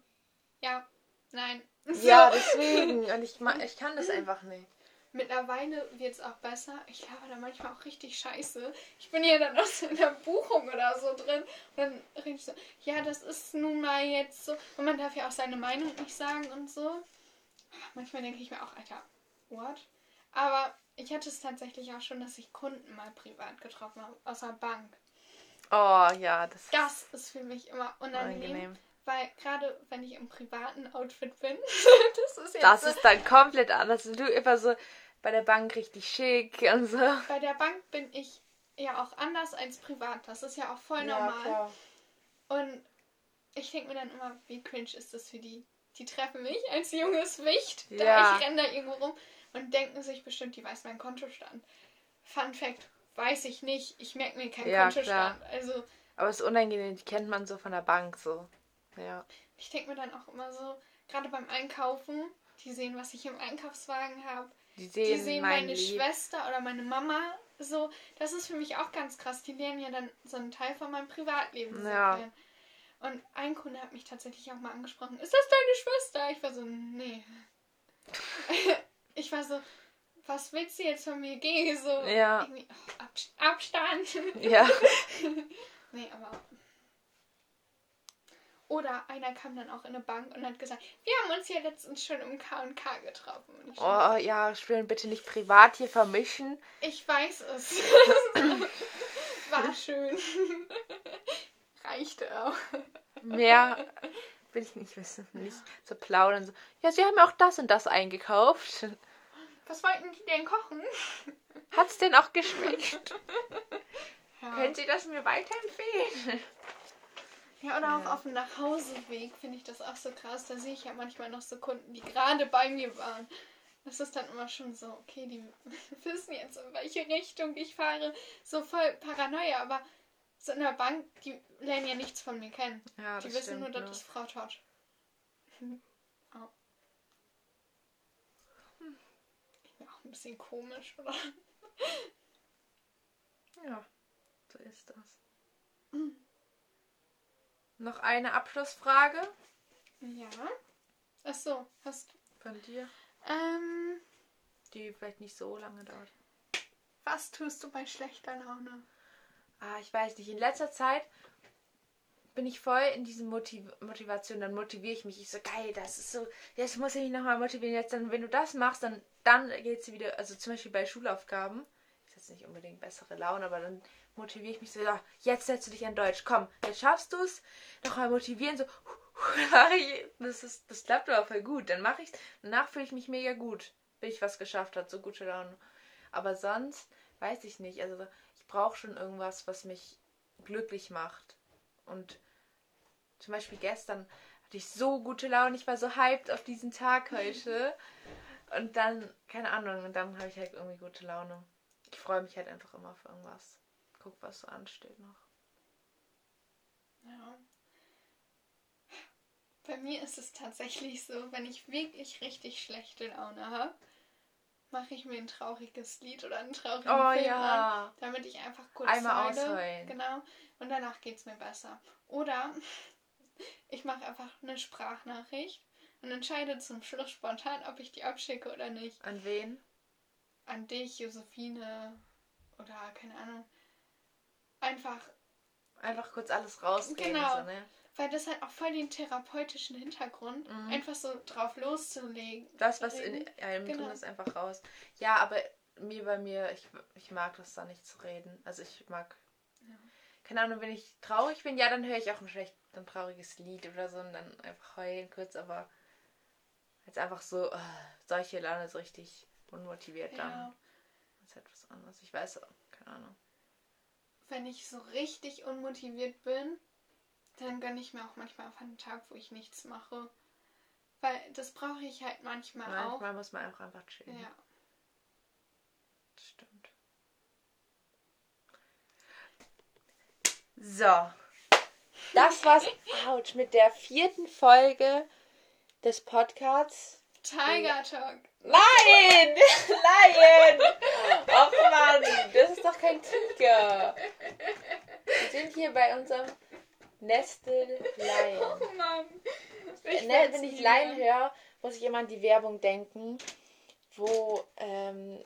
ja, nein. So. ja, deswegen. Und ich, ich kann das einfach nicht. Mittlerweile wird es auch besser. Ich laber da manchmal auch richtig scheiße. Ich bin ja dann auch so in der Buchung oder so drin. Und dann rede ich so, ja, das ist nun mal jetzt so. Und man darf ja auch seine Meinung nicht sagen und so. Manchmal denke ich mir auch, Alter, what? Aber ich hatte es tatsächlich auch schon, dass ich Kunden mal privat getroffen habe, aus der Bank. Oh ja, das, Das ist für mich immer unangenehm. unangenehm. Weil gerade wenn ich im privaten Outfit bin, das ist jetzt Das so, ist dann komplett anders. Du immer so bei der Bank richtig schick und so. bei der Bank bin ich ja auch anders als privat. Das ist ja auch voll normal. Und ich denke mir dann immer, wie cringe ist das für die? Die treffen mich als junges Wicht. Da Ja. ich renne da irgendwo rum und denken sich bestimmt, die weiß meinen Kontostand. Fun Fact, weiß ich nicht. Ich merke mir keinen Ja, Kontostand. Also Aber es ist unangenehm, die kennt man so von der Bank so. Ja. ich denke mir dann auch immer so, gerade beim Einkaufen, die sehen, was ich im Einkaufswagen habe. Die Die sehen, sehen mein meine Lieb. Schwester oder meine Mama. So, das ist für mich auch ganz krass. Die lernen ja dann so einen Teil von meinem Privatleben Ja. Und ein Kunde hat mich tatsächlich auch mal angesprochen. Ist das deine Schwester? Ich war so, nee. ich war so, was willst du jetzt von mir? Geh so. Ja. Oh, Ab- Abstand. Ja. nee, aber. Oder einer kam dann auch in eine Bank und hat gesagt, wir haben uns ja letztens schon im K&K getroffen. Oh ja, schön, bitte nicht privat hier vermischen. Ich weiß es. War schön. Reichte auch. Mehr will ich nicht wissen. Nicht so plaudern. So. Ja, sie haben ja auch das und das eingekauft. Was wollten die denn kochen? Hat's denn auch geschmeckt? Ja, Können Sie das mir weiterempfehlen? Ja oder auch auf dem Nachhauseweg finde ich das auch so krass. Da sehe ich ja manchmal noch so Kunden, die gerade bei mir waren. Das ist dann immer schon so, okay, die wissen jetzt, in welche Richtung ich fahre. So voll Paranoia, aber so in der Bank, die lernen ja nichts von mir kennen. Ja, die wissen nur, das ist Frau Todd. oh. Ich bin auch ein bisschen komisch, oder? Ja, so ist das. Noch eine Abschlussfrage Ja. Ach so, hast du. von dir, Ähm, die vielleicht nicht so lange dauert. was tust du bei schlechter Laune? Ah, ich weiß nicht. In letzter Zeit bin ich voll in diese Motiv Motivation. Dann motiviere ich mich. Ich so, geil, das ist so, jetzt muss ich mich nochmal motivieren. Jetzt dann, wenn du das machst, dann, dann geht's wieder, also zum Beispiel bei Schulaufgaben. Ich jetzt nicht unbedingt bessere Laune, aber dann motiviere ich mich so, ja, jetzt setzt du dich an Deutsch, komm, jetzt schaffst du es. Nochmal motivieren, so, das, ist, das klappt aber voll gut. Dann mache ich danach fühle ich mich mega gut, wenn ich was geschafft habe, so gute Laune. Aber sonst weiß ich nicht, also ich brauche schon irgendwas, was mich glücklich macht. Und zum Beispiel gestern hatte ich so gute Laune, ich war so hyped auf diesen Tag heute. Und dann, keine Ahnung, und dann habe ich halt irgendwie gute Laune. Ich freue mich halt einfach immer für irgendwas. Guck, was so ansteht noch. Ja. Bei mir ist es tatsächlich so, wenn ich wirklich richtig schlechte Laune habe, mache ich mir ein trauriges Lied oder einen traurigen Oh Film ja. an, damit ich einfach kurz Einmal heule. ausheulen. Genau. Und danach geht es mir besser. Oder ich mache einfach eine Sprachnachricht und entscheide zum Schluss spontan, ob ich die abschicke oder nicht. An wen? An dich, Josephine oder keine Ahnung. Einfach, Einfach kurz alles rausreden, Genau. so, ne? weil das hat auch voll den therapeutischen Hintergrund, Mhm. einfach so drauf loszulegen. Das, was in einem Genau. drin ist, einfach raus. Ja, aber mir bei mir, ich, ich mag das da nicht zu reden. Also ich mag. Ja. Keine Ahnung, wenn ich traurig bin, ja, dann höre ich auch ein schlecht, ein trauriges Lied oder so und dann einfach heulen kurz, aber jetzt einfach so, äh, solche Laune so richtig unmotiviert dann. Ja. Das ist etwas anderes. Ich weiß, keine Ahnung. Wenn ich so richtig unmotiviert bin, dann gönne ich mir auch manchmal einfach einen Tag, wo ich nichts mache. Weil das brauche ich halt manchmal, Manchmal muss man auch einfach auch. chillen. Ja. Das stimmt. So. Das war's ouch, mit der vierten Folge des Podcasts. Tiger Talk. Nein! Lion! Och Mann, das ist doch kein Tiger. Wir sind hier bei unserem Nestle Lion. Oh Mann. Ne, weiß wenn ich Lion höre, muss ich immer an die Werbung denken, wo ähm,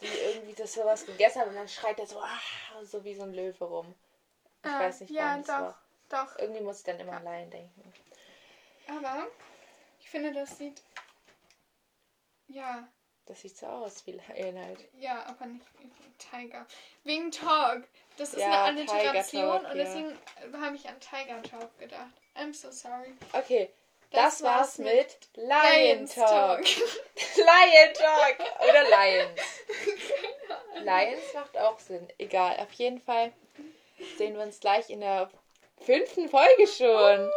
die irgendwie das sowas gegessen hat und dann schreit er so, ah, so wie so ein Löwe rum. Ich Ah, weiß nicht, Ja, wann das doch, war. doch. Irgendwie muss ich dann immer an Lion denken. Aber ich finde, das sieht. Ja, Das sieht so aus wie Lion halt. ja, aber nicht wie Tiger. Wegen Talk. Das ist Ja, eine Alliteration Talk, und ja. deswegen habe ich an Tiger Talk gedacht. I'm so sorry. Okay, das, Das war's mit Lion Talk. Lion Talk oder Lions. Lions macht auch Sinn. Egal, auf jeden Fall sehen wir uns gleich in der fünften Folge schon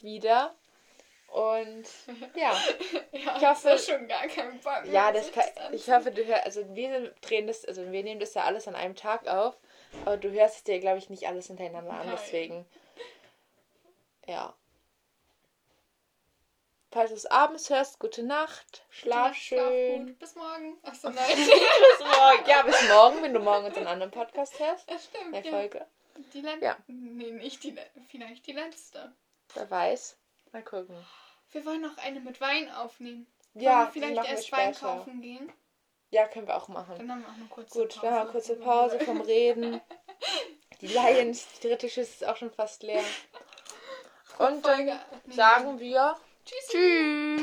wieder. Und ja, ja, Ich hoffe- du schon gar keinen Bock mehr, ja, das kann, ich hoffe, du hörst, also wir drehen das, also wir nehmen das ja alles an einem Tag auf, aber du hörst es dir, glaube ich, nicht alles hintereinander an, Nein. deswegen, ja. Falls du es abends hörst, gute Nacht, schlaf Schlaf schön. gut. Bis morgen. Achso, nein. bis morgen. Ja, bis morgen, wenn du morgen unseren anderen Podcast hörst. das stimmt. Der Ja. Folge. Die letzte. Ja. Nee, nicht die letzte. Vielleicht die letzte. Wer weiß. Mal gucken. Wir wollen noch eine mit Wein aufnehmen. Wollen Ja, wir vielleicht erst Wein später. kaufen gehen. Ja, können wir auch machen. Dann haben wir auch eine kurze Gut, Pause. dann haben wir eine kurze Pause vom Reden. Die Lions, die dritte Schüssel ist auch schon fast leer. Und dann sagen wir Tschüss. Tschüss.